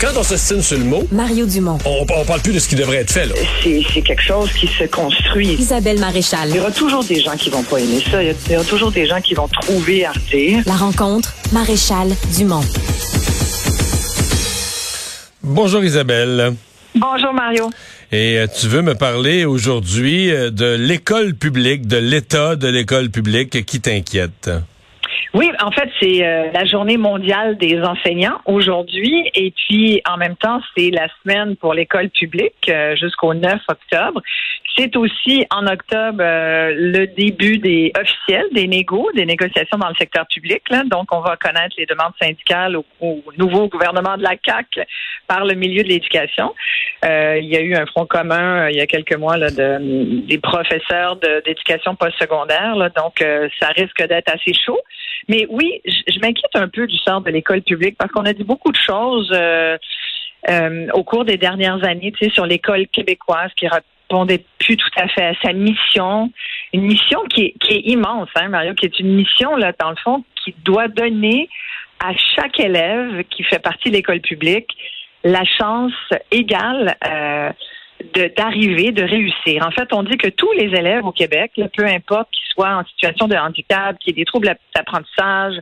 Quand on s'estime sur le mot, Mario Dumont. on, on parle plus de ce qui devrait être fait. Là. C'est c'est quelque chose qui se construit. Isabelle Maréchal. Il y aura toujours des gens qui vont pas aimer ça. Il y aura toujours des gens qui vont trouver à redire. La rencontre, Maréchal Dumont. Bonjour Isabelle. Bonjour Mario. Et euh, tu veux me parler aujourd'hui euh, de l'école publique, de l'état de l'école publique qui t'inquiète? Oui, en fait, c'est euh, la journée mondiale des enseignants aujourd'hui et puis en même temps, c'est la semaine pour l'école publique euh, jusqu'au 9 octobre. C'est aussi en octobre euh, le début des officiels des négos, des négociations dans le secteur public. Là. Donc, on va connaître les demandes syndicales au, au nouveau gouvernement de la CAC par le milieu de l'éducation. Euh, il y a eu un front commun euh, il y a quelques mois là, de, des professeurs d'éducation postsecondaire. là. Donc, euh, ça risque d'être assez chaud. Mais oui, je, je m'inquiète un peu du sort de l'école publique parce qu'on a dit beaucoup de choses euh, euh, au cours des dernières années, tu sais, sur l'école québécoise qui répondait plus tout à fait à sa mission, une mission qui est, qui est immense, hein, Mario, qui est une mission là, dans le fond, qui doit donner à chaque élève qui fait partie de l'école publique la chance égale. Euh, d'arriver, de, réussir. En fait, on dit que tous les élèves au Québec, là, peu importe qu'ils soient en situation de handicap, qui aient des troubles d'apprentissage,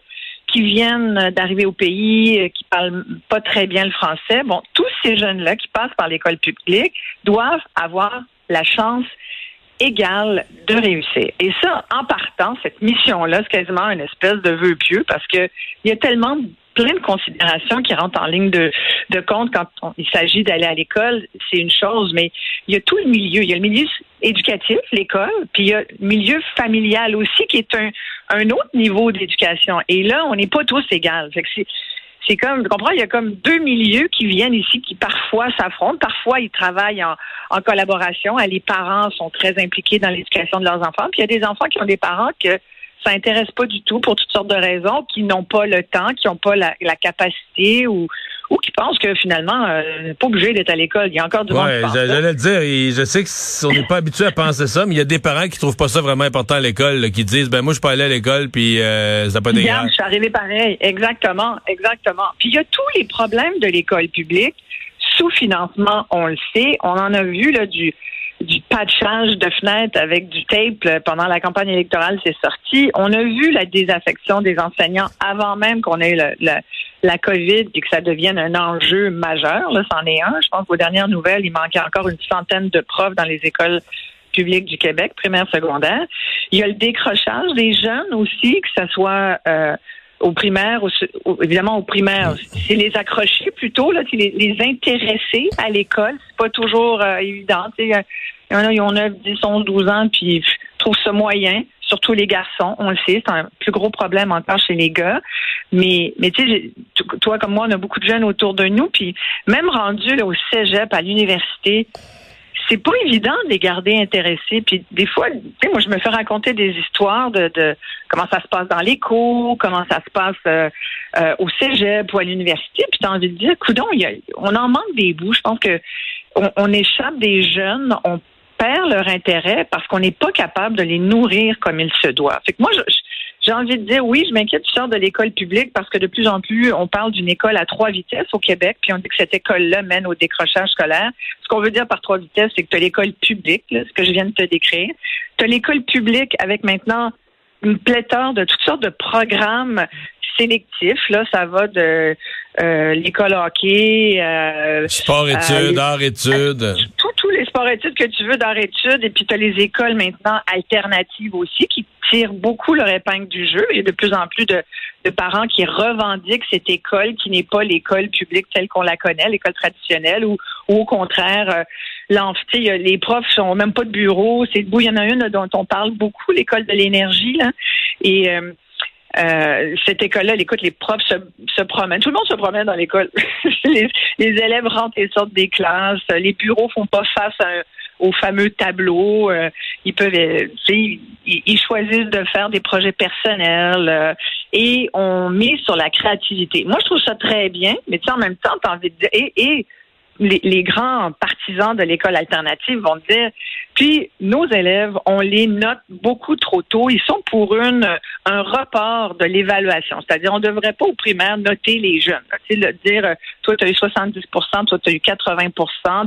qui viennent d'arriver au pays, euh, qui parlent pas très bien le français, bon, tous ces jeunes-là qui passent par l'école publique doivent avoir la chance égale de réussir. Et ça, en partant, cette mission-là, c'est quasiment une espèce de vœu pieux parce que il y a tellement plein de considérations qui rentrent en ligne de, compte quand il s'agit d'aller à l'école, c'est une chose, mais il y a tout le milieu. Il y a le milieu éducatif, l'école, puis il y a le milieu familial aussi, qui est un, autre niveau d'éducation. Et là, on n'est pas tous égales. C'est, comme, tu comprends, il y a comme deux milieux qui viennent ici qui parfois s'affrontent, parfois ils travaillent en, en collaboration. Les parents sont très impliqués dans l'éducation de leurs enfants, puis il y a des enfants qui ont des parents que ça intéresse pas du tout pour toutes sortes de raisons, qui n'ont pas le temps, qui n'ont pas la, la capacité ou, ou qui pensent que finalement, euh, pas obligé d'être à l'école. Il y a encore du monde Ouais, qui pense j'allais le dire. et je sais que on n'est pas habitué à penser ça, mais il y a des parents qui trouvent pas ça vraiment important à l'école, qui disent ben moi je peux aller à l'école puis euh, ça n'a pas d'égard. je suis arrivée pareil. Exactement, exactement. Puis il y a tous les problèmes de l'école publique. Sous-financement, on le sait. On en a vu là du du patchage de fenêtres avec du tape là, pendant la campagne électorale, c'est sorti. On a vu la désaffection des enseignants avant même qu'on ait le- la COVID et que ça devienne un enjeu majeur. Là, c'en est un. Je pense qu'aux dernières nouvelles, il manquait encore une centaine de profs dans les écoles publiques du Québec, primaire, secondaire. Il y a le décrochage des jeunes aussi, que ce soit euh, au primaire, au, au- évidemment au primaire, c'est les accrocher plutôt, là, c'est les, les intéresser à l'école. C'est pas toujours euh, évident. Il y en a, ils ont 9, 10, 11, 12 ans, puis ils trouvent ça moyen, surtout les garçons, on le sait, c'est un plus gros problème encore chez les gars. Mais, mais tu sais, toi comme moi, on a beaucoup de jeunes autour de nous, puis même rendus là, au cégep, à l'université, c'est pas évident de les garder intéressés. Puis des fois, moi, je me fais raconter des histoires de, de comment ça se passe dans les cours, comment ça se passe euh, euh, au cégep ou à l'université. Puis t'as envie de dire, coudon, on en manque des bouts. Je pense que on, on échappe des jeunes, on perd leur intérêt parce qu'on n'est pas capable de les nourrir comme il se doit. Fait que moi, je- je- j'ai envie de dire oui, je m'inquiète du sort de l'école publique parce que de plus en plus, on parle d'une école à trois vitesses au Québec, puis on dit que cette école-là mène au décrochage scolaire. Ce qu'on veut dire par trois vitesses, c'est que tu as l'école publique, ce que je viens de te décrire. Tu as l'école publique avec maintenant une pléthore de toutes sortes de programmes sélectifs. Là, ça va de euh, l'école hockey, euh, Sport-études, euh, art-études. tous tous les sports-études que tu veux d'art-études, et puis tu as les écoles maintenant alternatives aussi qui tirent beaucoup leur épingle du jeu. Il y a de plus en plus de, de parents qui revendiquent cette école qui n'est pas l'école publique telle qu'on la connaît, l'école traditionnelle, ou, ou au contraire, euh, les profs sont même pas de bureau, c'est debout. Il y en a une dont on parle beaucoup, l'école de l'énergie, là. Et euh, euh, cette école-là, écoute, les profs se, promènent. Tout le monde se promène dans l'école. les, élèves rentrent et sortent des classes. Les bureaux font pas face à un- au fameux tableau. Euh, ils peuvent, euh, ils, ils choisissent de faire des projets personnels euh, et on met sur la créativité. Moi, je trouve ça très bien, mais tu sais, en même temps, t'as envie de dire, et, et les, grands partisans de l'école alternative vont dire, puis nos élèves, on les note beaucoup trop tôt. Ils sont pour une un report de l'évaluation. C'est-à-dire, on ne devrait pas au primaire noter les jeunes. Tu sais, dire, euh, toi, tu as eu 70% toi, tu as eu 80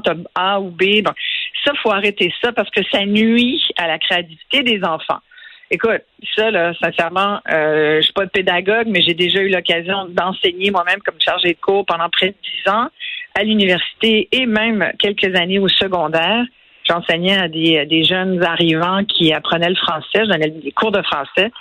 tu as A ou B. Donc, ça, faut arrêter ça parce que ça nuit à la créativité des enfants. Écoute, ça, là, sincèrement, euh, je suis pas pédagogue, mais j'ai déjà eu l'occasion d'enseigner moi-même comme chargé de cours pendant près de dix ans à l'université et même quelques années au secondaire. J'enseignais à des, des, jeunes arrivants qui apprenaient le français, je donnais des cours de français.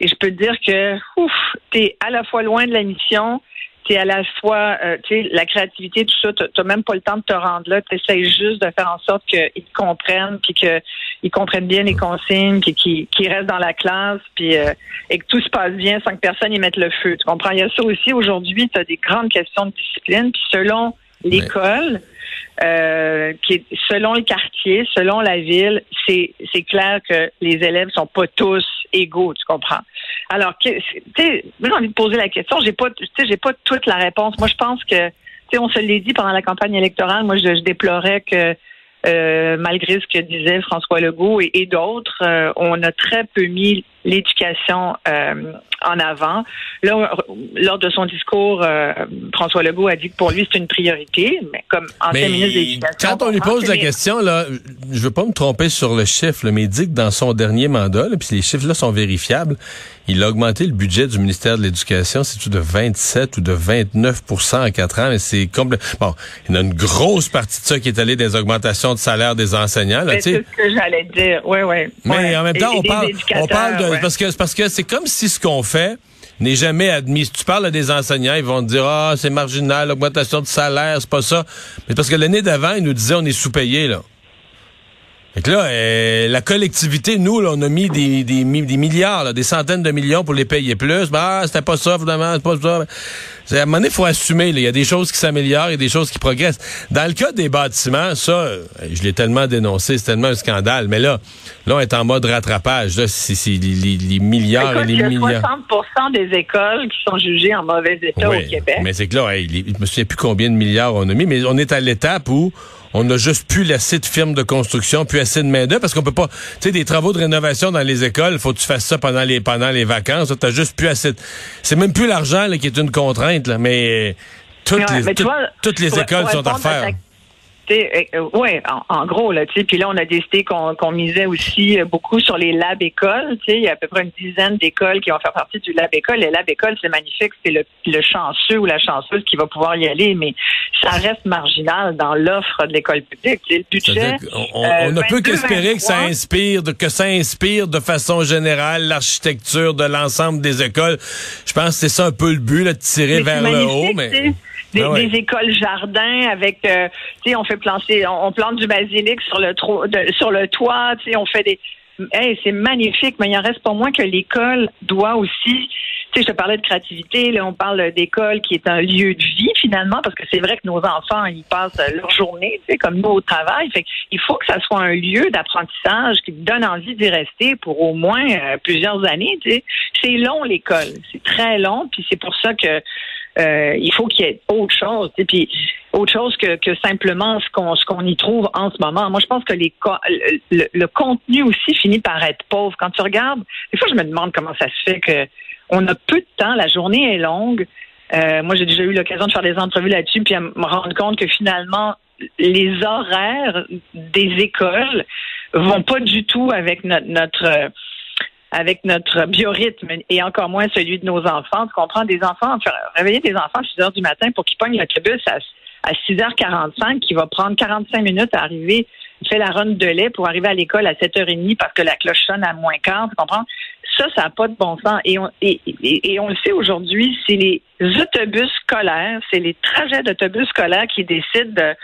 Et je peux te dire que, ouf, t'es à la fois loin de la mission, t'es à la fois, euh, tu sais, la créativité, tout ça, t'as même pas le temps de te rendre là. T'essayes juste de faire en sorte qu'ils comprennent, puis qu'ils comprennent bien les consignes, puis qu'ils restent dans la classe, puis euh, et que tout se passe bien sans que personne y mette le feu. Tu comprends? Il y a ça aussi. Aujourd'hui, tu as des grandes questions de discipline, puis selon l'école, euh, selon le quartier, selon la ville, c'est clair que les élèves sont pas tous égaux, tu comprends? Alors, tu sais, j'ai envie de poser la question. J'ai pas, pas toute la réponse. Moi, je pense que, tu sais, on se l'est dit pendant la campagne électorale. Moi, je, déplorais que euh, malgré ce que disait François Legault et, d'autres, euh, on a très peu mis l'éducation euh, en avant. Là, lors de son discours, euh, François Legault a dit que pour lui, c'est une priorité, mais comme ancien ministre de l'Éducation... Quand on lui pose la question, là, je veux pas me tromper sur le chiffre, mais il dit que dans son dernier mandat, puis les chiffres-là sont vérifiables, il a augmenté le budget du ministère de l'Éducation, c'est-tu de 27 ou de 29% en quatre ans, mais c'est complètement... Bon, il y a une grosse partie de ça qui est allée des augmentations de salaire des enseignants. C'est ce que j'allais dire, oui, oui. Mais en même temps, on, parle, on parle de parce que c'est comme si ce qu'on fait n'est jamais admis. Si tu parles à des enseignants, ils vont te dire ah c'est marginal, l'augmentation de salaire, c'est pas ça. Mais parce que l'année d'avant, ils nous disaient on est sous-payé là. Fait là, euh, la collectivité, nous, là, on a mis des, des, des milliards, des centaines de millions pour les payer plus. Bah, c'était pas ça, finalement, c'est pas ça. À un moment donné, il faut assumer. Il y a des choses qui s'améliorent, il y a des choses qui progressent. Dans le cas des bâtiments, ça, euh, je l'ai tellement dénoncé, c'est tellement un scandale. Mais là, là, on est en mode rattrapage. Là, c'est, les, milliards et les milliards. 60 des écoles qui sont jugées en mauvais état au Québec. Mais c'est que là, je ne me souviens plus combien de milliards on a mis, mais on est à l'étape où on n'a juste plus assez de firmes de construction, plus assez de main-d'œuvre, parce qu'on peut pas, tu sais, des travaux de rénovation dans les écoles, faut que tu fasses ça pendant les, pendant les vacances, t'as juste plus assez de... c'est même plus l'argent, qui est une contrainte, là, mais toutes les, toutes les écoles sont à faire. Euh, euh, oui, en, gros, là, tu sais, puis là, on a décidé qu'on misait aussi euh, beaucoup sur les labs écoles. Tu sais, il y a à peu près une dizaine d'écoles qui vont faire partie du lab école. Les lab écoles, c'est magnifique, c'est le, le, chanceux ou la chanceuse qui va pouvoir y aller, mais ça reste marginal dans l'offre de l'école publique. le budget. On, ne peut qu'espérer que ça inspire, que ça inspire de façon générale l'architecture de l'ensemble des écoles. Je pense que c'est ça un peu le but, là, de tirer vers le haut, mais. Ah des, écoles jardins avec, euh, tu sais, on fait planter, on, plante du basilic sur le sur le toit, tu sais, on fait des, hey, c'est magnifique, mais il en reste pas moins que l'école doit aussi tu sais, je te parlais de créativité, là, on parle d'école qui est un lieu de vie finalement, parce que c'est vrai que nos enfants, ils passent leur journée, tu sais, comme nous au travail. Fait il faut que ça soit un lieu d'apprentissage qui donne envie d'y rester pour au moins euh, plusieurs années. Tu sais. C'est long l'école, c'est très long, puis c'est pour ça que euh, il faut qu'il y ait autre chose. Puis autre chose que, que simplement ce qu'on ce qu'on y trouve en ce moment. Moi, je pense que les le, le, contenu aussi finit par être pauvre. Quand tu regardes, des fois, je me demande comment ça se fait que on a peu de temps, la journée est longue. Euh, moi, j'ai déjà eu l'occasion de faire des entrevues là-dessus, puis à me rendre compte que finalement, les horaires des écoles vont pas du tout avec notre, notre avec notre biorhythme et encore moins celui de nos enfants. Tu comprends? Des enfants, réveiller des enfants à 6 heures du matin pour qu'ils pognent l'autobus à, à 6h45 qui va prendre 45 minutes à arriver, fait la ronde de lait pour arriver à l'école à 7h30 parce que la cloche sonne à moins quart, tu comprends? Ça, ça n'a pas de bon sens. Et on, et, et, on le sait aujourd'hui, c'est les autobus scolaires, c'est les trajets d'autobus scolaires qui décident de,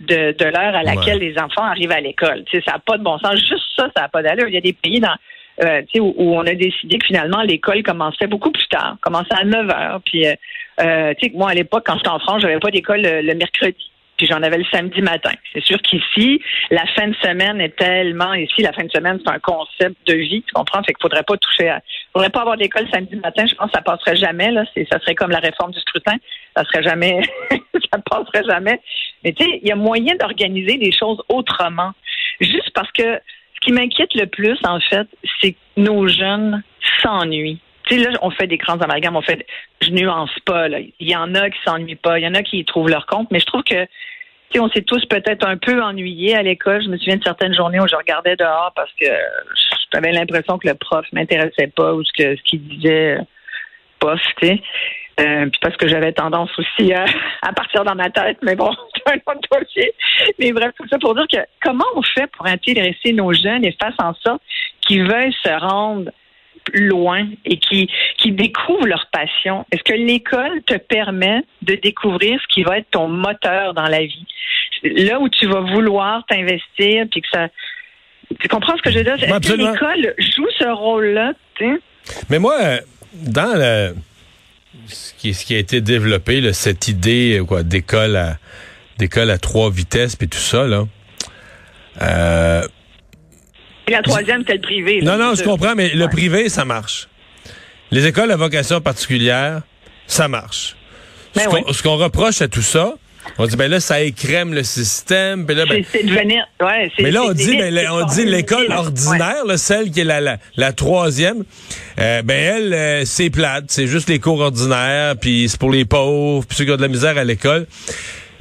de, de l'heure à laquelle les enfants arrivent à l'école. Tu sais, ça n'a pas de bon sens. Juste ça, ça n'a pas d'allure. Il y a des pays dans euh, où, où, on a décidé que finalement l'école commençait beaucoup plus tard, commençait à 9 heures. Puis, euh, euh, tu sais, moi à l'époque, quand j'étais en France, j'avais pas d'école le, mercredi. Puis j'en avais le samedi matin. C'est sûr qu'ici, la fin de semaine est tellement ici, la fin de semaine, c'est un concept de vie, tu comprends? Fait qu'il faudrait pas toucher à. faudrait pas avoir d'école samedi matin, je pense que ça passerait jamais, là. C'est, ça serait comme la réforme du scrutin. Ça serait jamais ça passerait jamais. Mais tu sais, il y a moyen d'organiser les choses autrement. Juste parce que ce qui m'inquiète le plus, en fait, c'est que nos jeunes s'ennuient. Tu sais, là, on fait des grands amalgames, on fait, je nuance pas, là. Il y en a qui s'ennuient pas, il y en a qui trouvent leur compte, mais je trouve que, tu sais, on s'est tous peut-être un peu ennuyés à l'école. Je me souviens de certaines journées où je regardais dehors parce que j'avais l'impression que le prof m'intéressait pas ou ce ce qu'il disait, pas, tu sais. Euh, puis parce que j'avais tendance aussi à, à, partir dans ma tête, mais bon, c'est un autre dossier. Mais bref, tout ça pour dire que comment on fait pour intéresser nos jeunes et faire en sorte qu'ils veuillent se rendre loin et qui, qui découvrent leur passion? Est-ce que l'école te permet de découvrir ce qui va être ton moteur dans la vie? Là où tu vas vouloir t'investir, puis que ça... Tu comprends ce que je veux dire? Est-ce que l'école joue ce rôle-là? Mais moi, dans le ce qui, ce qui a été développé, cette idée quoi d'école à d'école à trois vitesses puis tout ça là. Euh, et la troisième, c'est le privé. non, non, je comprends, mais le privé, ça marche. Les écoles à vocation particulière, ça marche. Ben ce qu'on reproche à tout ça, on dit, ben là, ça écrème le système. Ben c'est devenir. Ouais, mais là, on dit, ben, on dit l'école ordinaire, celle qui est la, la, troisième, euh, ben elle, euh, c'est plate. C'est juste les cours ordinaires, puis c'est pour les pauvres, puis ceux qui ont de la misère à l'école.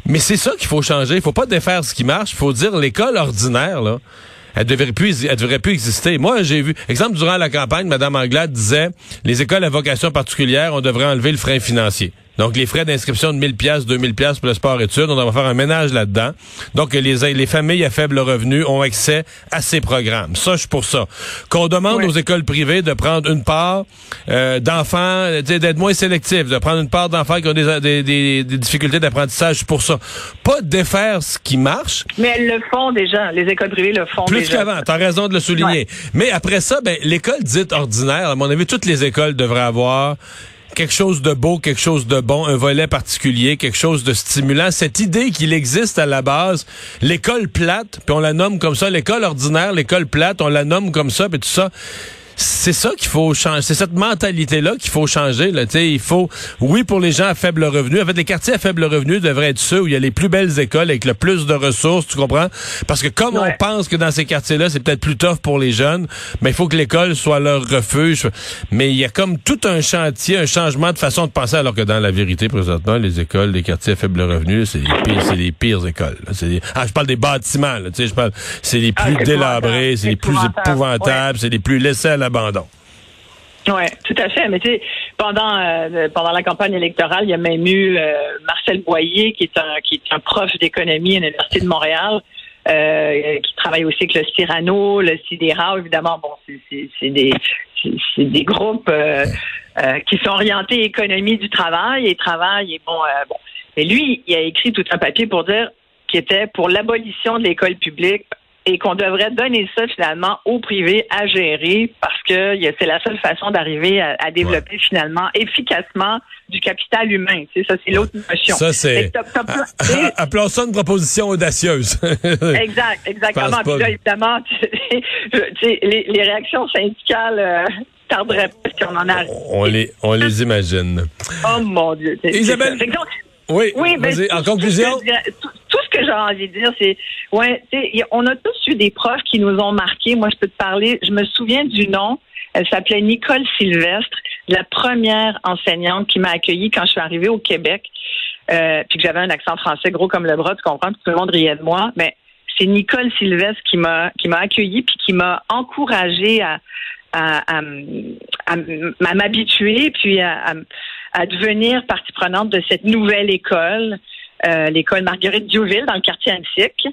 Mais c'est ça qu'il faut changer. Il faut pas défaire ce qui marche. Il faut dire l'école ordinaire, là. Elle devrait plus, elle devrait plus exister. Moi, j'ai vu, exemple, durant la campagne, Mme Anglade disait, les écoles à vocation particulière, on devrait enlever le frein financier. Donc, les frais d'inscription de 1000 pièces, 2000 pièces pour le sport études, on va faire un ménage là-dedans. Donc, les, les familles à faible revenu ont accès à ces programmes. Ça, je suis pour ça. Qu'on demande aux écoles privées de prendre une part euh, d'enfants, d'être moins sélectifs, de prendre une part d'enfants qui ont des, des, difficultés d'apprentissage, je suis pour ça. Pas défaire ce qui marche. Mais elles le font déjà. Les écoles privées le font Plus qu'avant, t'as raison de le souligner. Mais après ça, ben, l'école dite ordinaire, à mon avis, toutes les écoles devraient avoir quelque chose de beau, quelque chose de bon, un volet particulier, quelque chose de stimulant. Cette idée qu'il existe à la base, l'école plate, puis on la nomme comme ça, l'école ordinaire, l'école plate, on la nomme comme ça, puis tout ça c'est ça qu'il faut changer. C'est cette mentalité-là qu'il faut changer. Là. il faut, oui, pour les gens à faible revenu. En fait, les quartiers à faible revenu devraient être ceux où il y a les plus belles écoles avec le plus de ressources, tu comprends? Parce que comme on pense que dans ces quartiers-là, c'est peut-être plus tough pour les jeunes, mais il faut que l'école soit leur refuge. Mais il y a comme tout un chantier, un changement de façon de penser, alors que dans la vérité, présentement, les écoles des quartiers à faible revenu, c'est les pires, c'est les pires écoles. Ah, je parle des bâtiments, là, je parle, c'est les ah, plus délabrés, c'est les plus épouvantables, c'est les plus laissés à la Oui, tout à fait. Mais tu sais, pendant euh, pendant la campagne électorale, il y a même eu euh, Marcel Boyer, qui est un qui est un prof d'économie à l'Université de Montréal, euh, qui travaille aussi avec le Cyrano, le CIDERA. Évidemment, bon, c'est des des groupes qui sont orientés économie du travail et travail et bon bon. Mais lui, il a écrit tout un papier pour dire qu'il était pour l'abolition de l'école publique et qu'on devrait donner ça finalement au privé à gérer parce que c'est la seule façon d'arriver à, développer finalement efficacement du capital humain. Tu sais, ça, c'est l'autre notion. Ça, c'est... Appelons ça une proposition audacieuse. exact, exactement. Puis là, évidemment, les, les, réactions syndicales... Euh, tarderaient parce qu'on en a. On les, on les imagine. Oh mon Dieu. Isabelle. Oui, oui ben, en conclusion? Tout, ce que j'ai envie de dire, c'est, ouais, on a tous eu des profs qui nous ont marqués. Moi, je peux te parler, je me souviens du nom. Elle s'appelait Nicole Sylvestre, la première enseignante qui m'a accueillie quand je suis arrivée au Québec, euh, puis que j'avais un accent français gros comme le bras, tu comprends, tout le monde riait de moi. Mais c'est Nicole Sylvestre qui m'a qui m'a accueillie puis qui m'a encouragée à à, à, à m'habituer puis à, à devenir partie prenante de cette nouvelle école, euh, l'école Marguerite Diouville dans le quartier antique.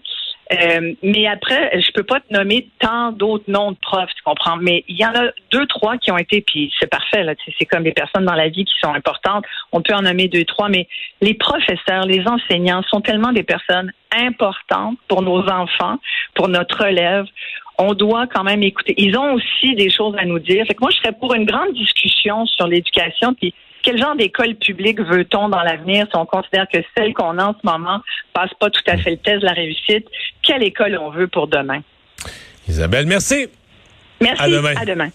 Euh, mais après, je peux pas te nommer tant d'autres noms de profs, tu comprends? Mais il y en a deux, trois qui ont été, puis c'est parfait, là. C'est comme les personnes dans la vie qui sont importantes. On peut en nommer deux, trois, mais les professeurs, les enseignants sont tellement des personnes importantes pour nos enfants, pour notre relève. On doit quand même écouter. Ils ont aussi des choses à nous dire. Fait que moi, je serais pour une grande discussion sur l'éducation, puis quel genre d'école publique veut-on dans l'avenir si on considère que celle qu'on a en ce moment passe pas tout à fait le test de la réussite? Quelle école on veut pour demain? Isabelle, merci. Merci. À demain. À demain.